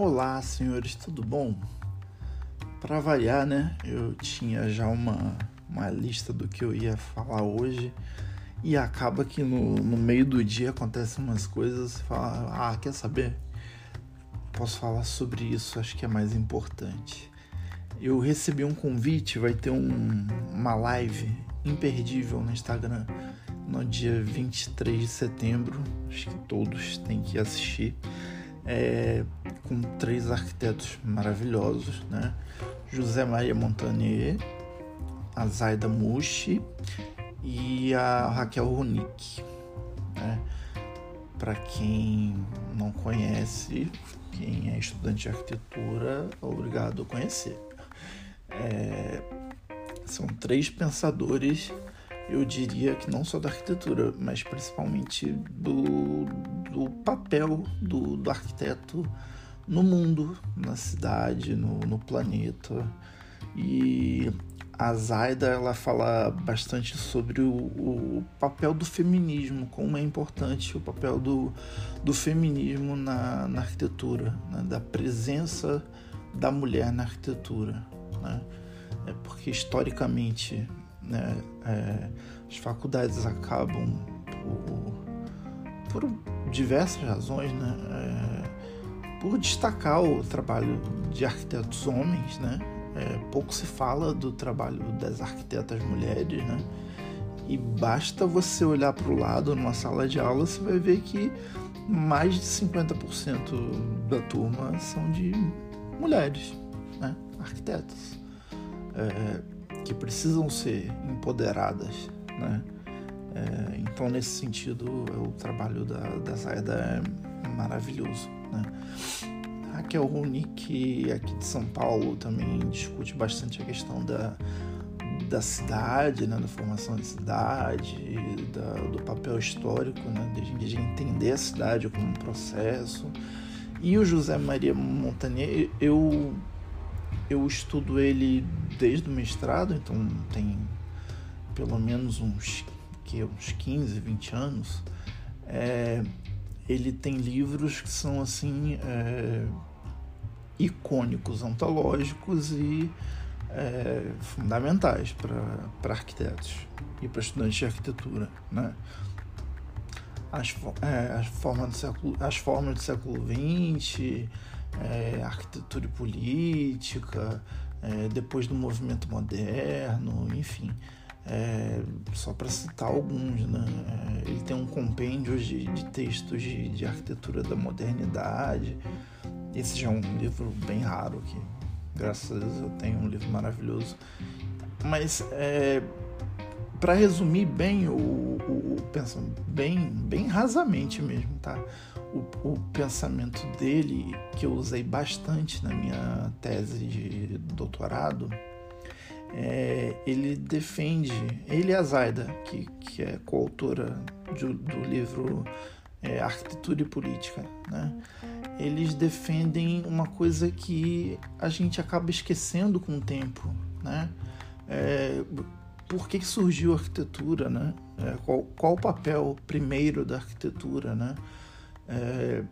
Olá, senhores, tudo bom? Para variar, né? Eu tinha já uma, uma lista do que eu ia falar hoje e acaba que no, no meio do dia acontecem umas coisas e fala, ah, quer saber? Posso falar sobre isso, acho que é mais importante. Eu recebi um convite, vai ter um, uma live imperdível no Instagram no dia 23 de setembro, acho que todos têm que assistir é, com três arquitetos maravilhosos, né? José Maria Montanier, a Zaida Mushi e a Raquel Ronick. Né? Para quem não conhece, quem é estudante de arquitetura, obrigado a conhecer. É, são três pensadores eu diria que não só da arquitetura, mas principalmente do, do papel do, do arquiteto no mundo, na cidade, no, no planeta. E a Zaida ela fala bastante sobre o, o, papel do feminismo, como é importante o papel do, do feminismo na, na arquitetura, né? da presença da mulher na arquitetura. Né? É porque historicamente né? É, as faculdades acabam por, por diversas razões, né? É, por destacar o trabalho de arquitetos homens, né? É, pouco se fala do trabalho das arquitetas mulheres, né? E basta você olhar para o lado numa sala de aula, você vai ver que mais de 50% da turma são de mulheres, né? arquitetas. É, que precisam ser empoderadas, né? É, então, nesse sentido, o trabalho da, da Zaida é maravilhoso, né? Raquel Runick, aqui de São Paulo, também discute bastante a questão da, da cidade, né, da formação da cidade, da, do papel histórico, né, de, de, entender a cidade como um processo. E o José Maria Montanier, eu eu estudo ele desde o mestrado, então tem pelo menos uns, que, uns 15, 20 anos. É, ele tem livros que são assim é, icônicos, antológicos e é, fundamentais para arquitetos e para estudantes de arquitetura, né? As, é, as, formas do século, as formas do século XX, é, arquitetura e política, é, depois do movimento moderno, enfim. É, só para citar alguns, né? É, ele tem um compêndio de, de textos de, de, arquitetura da modernidade. Esse já é um livro bem raro, que graças a Deus eu tenho um livro maravilhoso. Mas é, para resumir bem o, o, o bem, bem rasamente mesmo, tá? O, o, pensamento dele, que eu usei bastante na minha tese de doutorado, é, ele defende, ele e a Zaida, que, que é coautora do, do livro é, Arquitetura e Política, né? eles defendem uma coisa que a gente acaba esquecendo com o tempo, né? É, por que, surgiu a arquitetura, né? É, qual, qual o papel primeiro da arquitetura, né? É,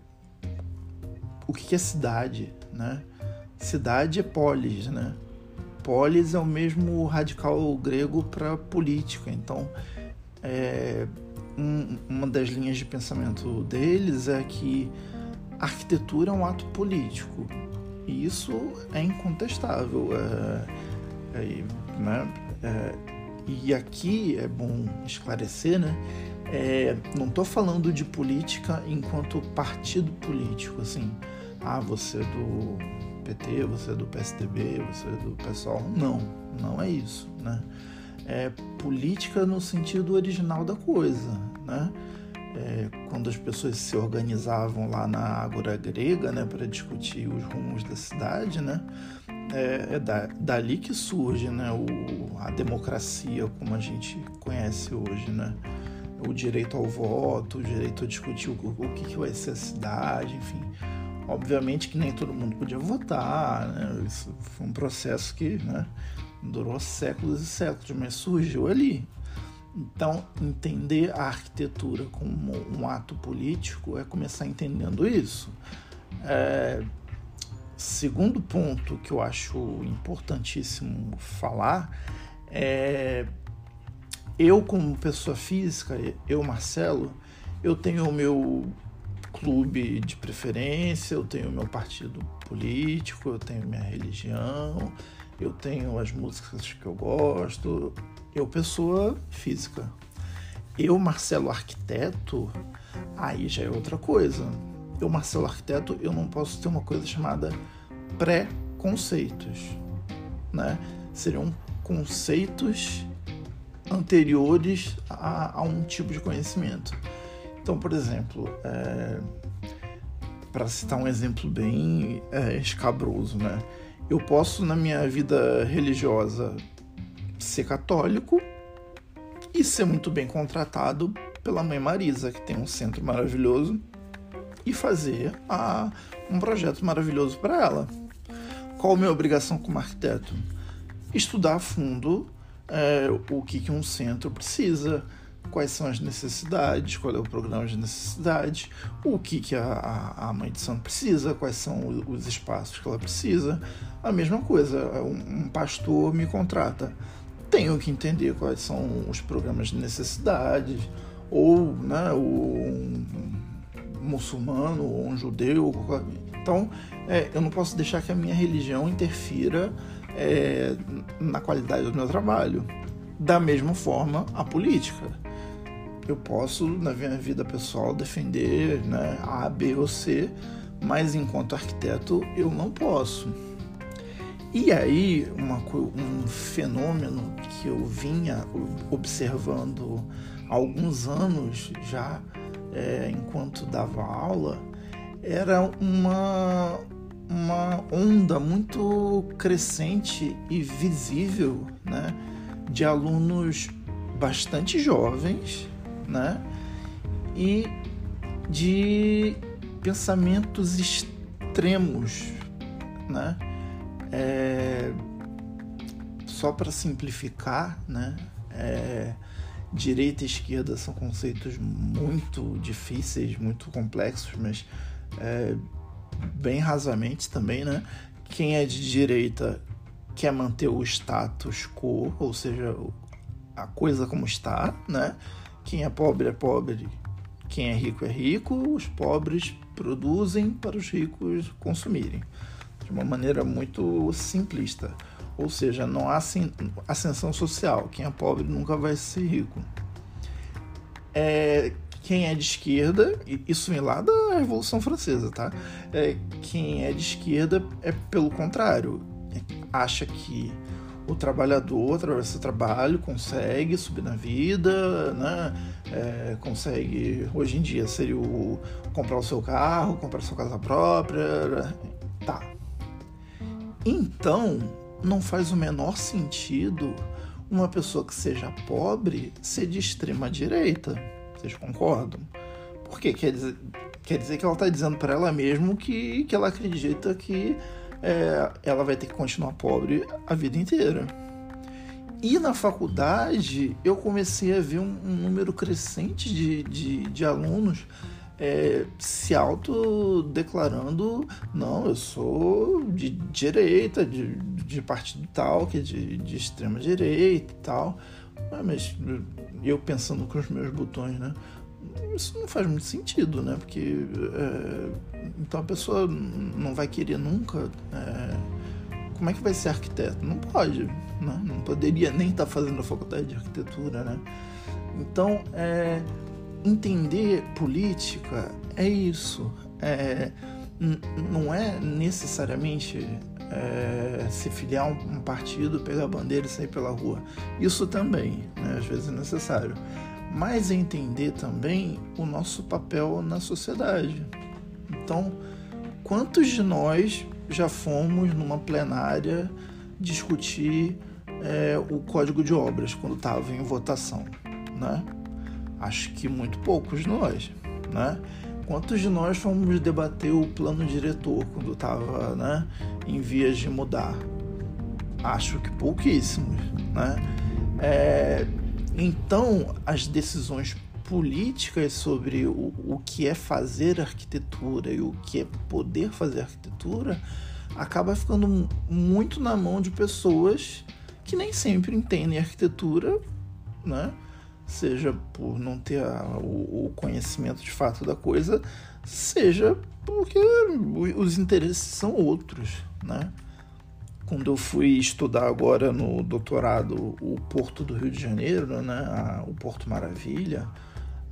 o que, é cidade, né? Cidade é polis, né? Polis é o mesmo radical grego para política. Então, é, um, uma das linhas de pensamento deles é que a arquitetura é um ato político. E isso é incontestável. É, é, né? E aqui é bom esclarecer, né? É, não estou falando de política enquanto partido político, assim. Ah, você é do PT, você é do PSDB, você é do PSOL. Não, não é isso, né? É política no sentido original da coisa, né? É, quando as pessoas se organizavam lá na Ágora Grega, né, para discutir os rumos da cidade, né? É, é da, dali que surge né, o, a democracia como a gente conhece hoje, né? O direito ao voto, o direito a discutir o, o que, que vai ser a cidade, enfim. Obviamente que nem todo mundo podia votar, né? Isso foi um processo que né, durou séculos e séculos, mas surgiu ali. Então, entender a arquitetura como um ato político é começar entendendo isso. É, segundo ponto que eu acho importantíssimo falar é eu como pessoa física, eu Marcelo, eu tenho o meu clube de preferência, eu tenho o meu partido político, eu tenho minha religião, eu tenho as músicas que eu gosto, eu pessoa física. Eu Marcelo arquiteto, aí já é outra coisa. Eu Marcelo arquiteto, eu não posso ter uma coisa chamada pré-conceitos, né? Seriam conceitos anteriores a, a, um tipo de conhecimento. Então, por exemplo, é, para citar um exemplo bem é, escabroso, né? Eu posso, na minha vida religiosa, ser católico e ser muito bem contratado pela mãe Marisa, que tem um centro maravilhoso, e fazer a, um projeto maravilhoso para ela. Qual a minha obrigação como arquiteto? Estudar a fundo é, o que, que um centro precisa, quais são as necessidades, qual é o programa de necessidade, o que, que a, a, mãe de santo precisa, quais são os espaços que ela precisa. A mesma coisa, um, um pastor me contrata. Tenho que entender quais são os programas de necessidades, ou né, o, um muçulmano, ou um judeu. Então, é, eu não posso deixar que a minha religião interfira é, na qualidade do meu trabalho. Da mesma forma, a política. Eu posso, na minha vida pessoal, defender né, A, B ou C, mas enquanto arquiteto eu não posso. E aí, uma, um fenômeno que eu vinha observando há alguns anos já, é, enquanto dava aula, era uma, uma onda muito crescente e visível né, de alunos bastante jovens né, e de pensamentos extremos. Né, é, só para simplificar, né, é, direita e esquerda são conceitos muito difíceis, muito complexos, mas é, bem rasamente também, né? Quem é de direita quer manter o status quo, ou seja, a coisa como está, né? Quem é pobre é pobre, quem é rico é rico, os pobres produzem para os ricos consumirem. De uma maneira muito simplista. Ou seja, não há ascensão social. Quem é pobre nunca vai ser rico. É, quem é de esquerda, isso vem lá da Revolução Francesa, tá? É, quem é de esquerda é pelo contrário, acha que o trabalhador, através do seu trabalho, consegue subir na vida, né? É, consegue, hoje em dia, seria o comprar o seu carro, comprar a sua casa própria, tá. Então, não faz o menor sentido uma pessoa que seja pobre ser de extrema direita vocês concordam? Porque quer dizer, quer dizer que ela está dizendo para ela mesmo que, que ela acredita que é, ela vai ter que continuar pobre a vida inteira. E na faculdade eu comecei a ver um, um número crescente de, de, de alunos é, se autodeclarando, não, eu sou de direita, de, de partido tal, que é de, de extrema direita e tal. Ah, mas eu pensando com os meus botões, né? Isso não faz muito sentido, né? Porque é, então a pessoa não vai querer nunca. É, como é que vai ser arquiteto? Não pode, né? Não poderia nem estar tá fazendo a faculdade de arquitetura, né? Então, é, entender política é isso. É, não é necessariamente é, se filiar a um, partido, pegar a bandeira e sair pela rua. Isso também, né, às vezes é necessário. Mas entender também o nosso papel na sociedade. Então, quantos de nós já fomos numa plenária discutir é, o código de obras quando estava em votação, né? Acho que muito poucos de nós, né? Quantos de nós fomos debater o plano diretor quando estava né, em vias de mudar? Acho que pouquíssimos. Né? É, então, as decisões políticas sobre o, o que é fazer arquitetura e o que é poder fazer arquitetura acaba ficando muito na mão de pessoas que nem sempre entendem arquitetura, né? Seja por não ter a, o, o conhecimento de fato da coisa, seja porque os interesses são outros, né? Quando eu fui estudar agora no doutorado o Porto do Rio de Janeiro, né, a, o Porto Maravilha,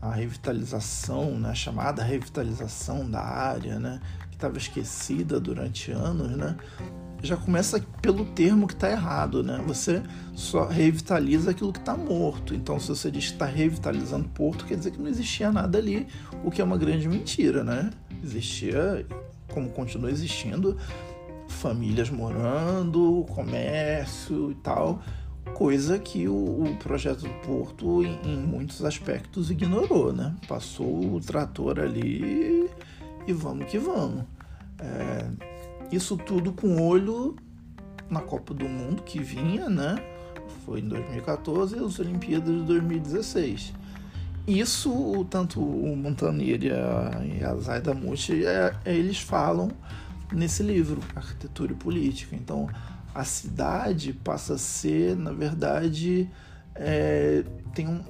a revitalização, né, a chamada revitalização da área, né, que estava esquecida durante anos, né, já começa pelo termo que está errado, né? Você só revitaliza aquilo que está morto. Então, se você diz que está revitalizando Porto, quer dizer que não existia nada ali, o que é uma grande mentira, né? Existia, como continua existindo, famílias morando, comércio e tal, coisa que o, o projeto do Porto, em, em, muitos aspectos, ignorou, né? Passou o trator ali e vamos que vamos. É, isso tudo com olho na Copa do Mundo que vinha, né? Foi em 2014 e as Olimpíadas de 2016. Isso, tanto o Montanier e a, Zaida Mucci, é, é, eles falam nesse livro, Arquitetura e Política. Então, a cidade passa a ser, na verdade, é, tem um,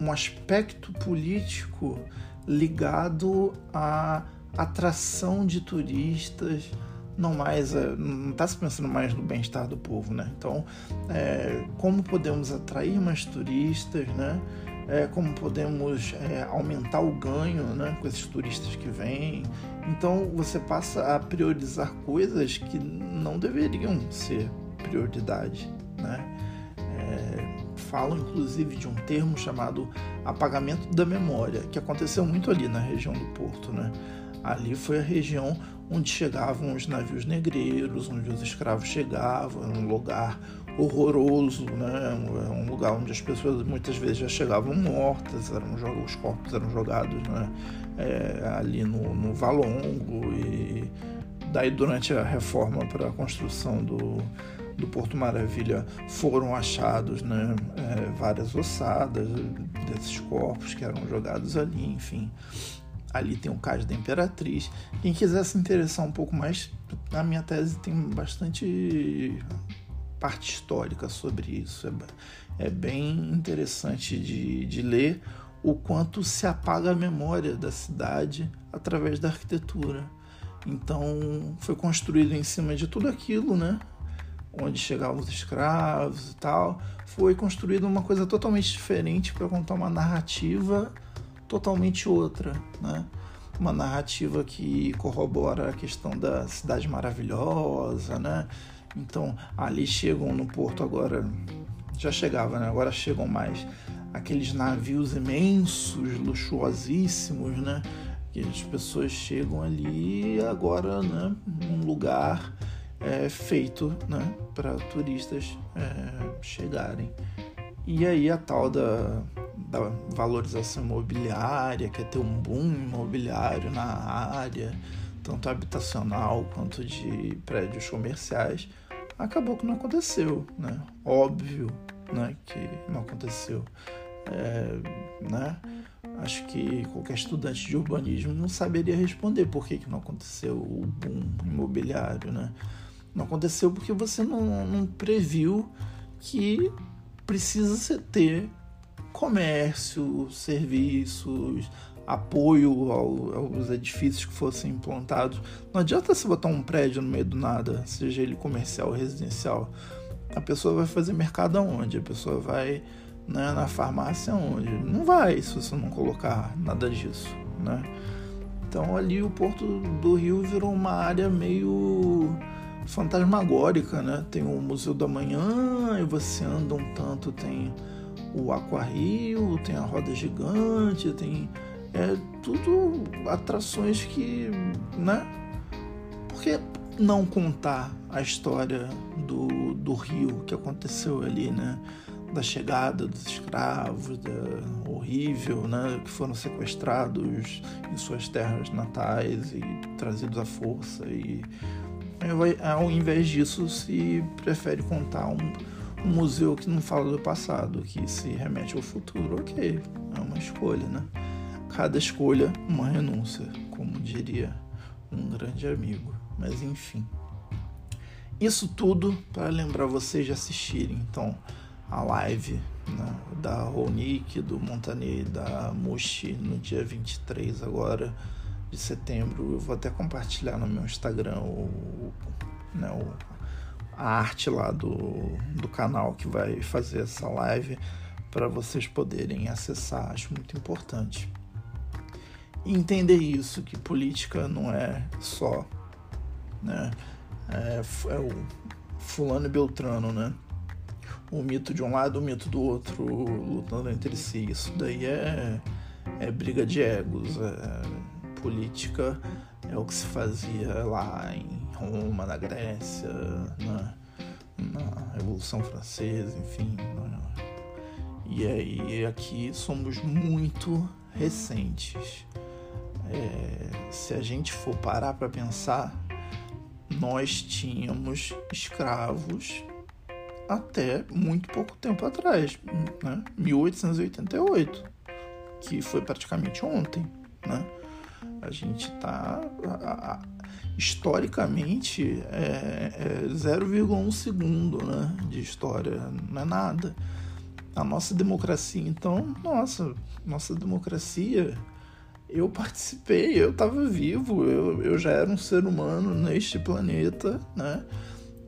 um aspecto político ligado à atração de turistas, não mais não está se pensando mais no bem-estar do povo, né? Então, é, como podemos atrair mais turistas, né? É, como podemos é, aumentar o ganho né, com esses turistas que vêm. Então você passa a priorizar coisas que não deveriam ser prioridade. Né? É, falam inclusive de um termo chamado apagamento da memória, que aconteceu muito ali na região do Porto. Né? Ali foi a região onde chegavam os navios negreiros, onde os escravos chegavam, era um lugar horroroso, né? um lugar onde as pessoas muitas vezes já chegavam mortas, eram, os corpos eram jogados né? É, ali no, no Valongo e daí durante a reforma para a construção do, do Porto Maravilha foram achados né, é, várias ossadas desses corpos que eram jogados ali, enfim. Ali tem o caso da Imperatriz. Quem quiser se interessar um pouco mais, a minha tese tem bastante parte histórica sobre isso. É, é bem interessante de, de ler o quanto se apaga a memória da cidade através da arquitetura. Então, foi construído em cima de tudo aquilo, né? Onde chegavam os escravos e tal. Foi construída uma coisa totalmente diferente para contar uma narrativa totalmente outra, né? Uma narrativa que corrobora a questão da cidade maravilhosa, né? Então, ali chegam no porto agora, já chegava, né? Agora chegam mais aqueles navios imensos, luxuosíssimos, né? Que as pessoas chegam ali agora, né? Num lugar é, feito, né? Para turistas é, chegarem. E aí a tal da da valorização imobiliária, quer ter um boom imobiliário na área, tanto habitacional quanto de prédios comerciais, acabou que não aconteceu, né? Óbvio, né, que não aconteceu, é, né? Acho que qualquer estudante de urbanismo não saberia responder por que, que não aconteceu o boom imobiliário, né? Não aconteceu porque você não, não previu que precisa ter comércio, serviços, apoio aos edifícios que fossem implantados. Não adianta você botar um prédio no meio do nada, seja ele comercial ou residencial. A pessoa vai fazer mercado aonde? A pessoa vai né, na farmácia aonde? Não vai se você não colocar nada disso, né? Então ali o Porto do Rio virou uma área meio fantasmagórica, né? Tem o Museu da Manhã e você anda um tanto, tem o Aquarrio, tem a roda gigante, tem é tudo atrações que, né? Por que não contar a história do, do rio que aconteceu ali, né? Da chegada dos escravos, da horrível, né? Que foram sequestrados em suas terras natais e trazidos à força e ao invés disso se prefere contar um um museu que não fala do passado, que se remete ao futuro, ok, é uma escolha, né? Cada escolha, uma renúncia, como diria um grande amigo. Mas enfim. Isso tudo para lembrar vocês de assistirem então a live né, da Ronick, do Montaner da Mushi no dia 23 agora de setembro. Eu vou até compartilhar no meu Instagram o, né, o, a arte lá do, do canal que vai fazer essa live para vocês poderem acessar. Acho muito importante. Entender isso, que política não é só né, é, é o fulano e beltrano, né? O mito de um lado, o mito do outro lutando entre si. Isso daí é, é briga de egos. É, política é o que se fazia lá em Roma, na Grécia, na, na Revolução Francesa, enfim. E aí aqui somos muito recentes. É, se a gente for parar para pensar, nós tínhamos escravos até muito pouco tempo atrás, né? 1888, que foi praticamente ontem, né? A gente está historicamente é, é 0,1 segundo, né, de história, não é nada. A nossa democracia, então, nossa, nossa democracia eu participei, eu estava vivo, eu, eu já era um ser humano neste planeta, né?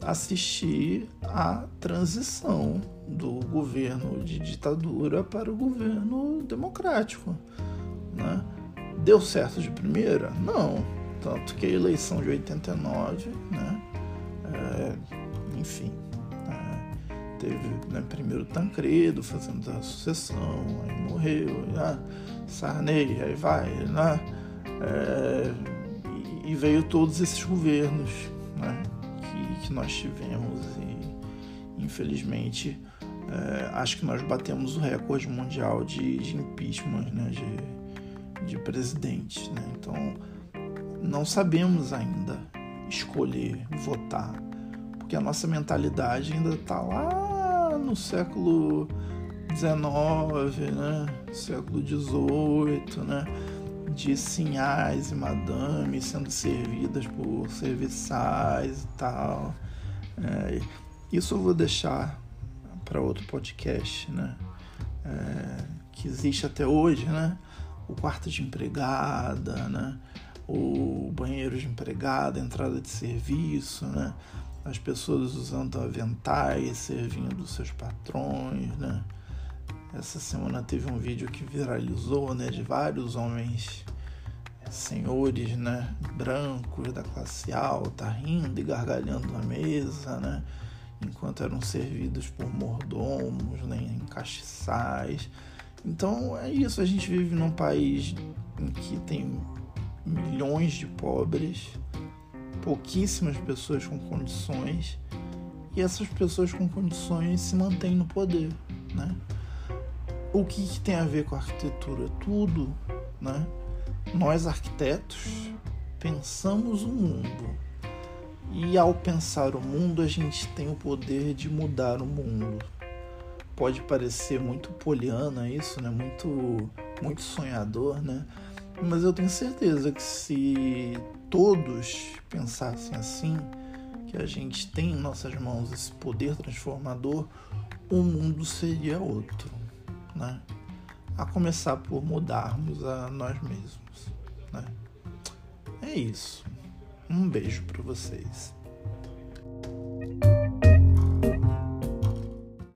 Assisti a transição do governo de ditadura para o governo democrático, né? Deu certo de primeira? Não. Tanto que a eleição de 89, né? É, enfim, é, teve né, primeiro Tancredo fazendo a sucessão, aí morreu, ah, Sarney, aí vai, né? É, e, e, veio todos esses governos né, que, que nós tivemos e infelizmente é, acho que nós batemos o recorde mundial de, de impeachment, né, de, de presidentes. Né? Então não sabemos ainda escolher, votar, porque a nossa mentalidade ainda está lá no século XIX, né? século XVIII, né? de sinhais e madames sendo servidas por serviçais e tal. É, isso eu vou deixar para outro podcast, né? É, que existe até hoje, né? O quarto de empregada, né? O banheiro de empregada, entrada de serviço, né? As pessoas usando aventais, servindo seus patrões, né? Essa semana teve um vídeo que viralizou, né, de vários homens senhores, né, brancos da classe alta, rindo e gargalhando na mesa, né, enquanto eram servidos por mordomos, né, em castiçais. Então é isso, a gente vive num país em que tem milhões de pobres, pouquíssimas pessoas com condições, e essas pessoas com condições se mantêm no poder, né? o que, que tem a ver com a arquitetura? Tudo, né? Nós arquitetos pensamos o mundo e ao pensar o mundo a gente tem o poder de mudar o mundo. Pode parecer muito poliana isso, né? Muito, muito sonhador, né? Mas eu tenho certeza que se todos pensassem assim, que a gente tem em nossas mãos esse poder transformador, o mundo seria outro né? A começar por mudarmos a nós mesmos, né? É isso. Um beijo para vocês.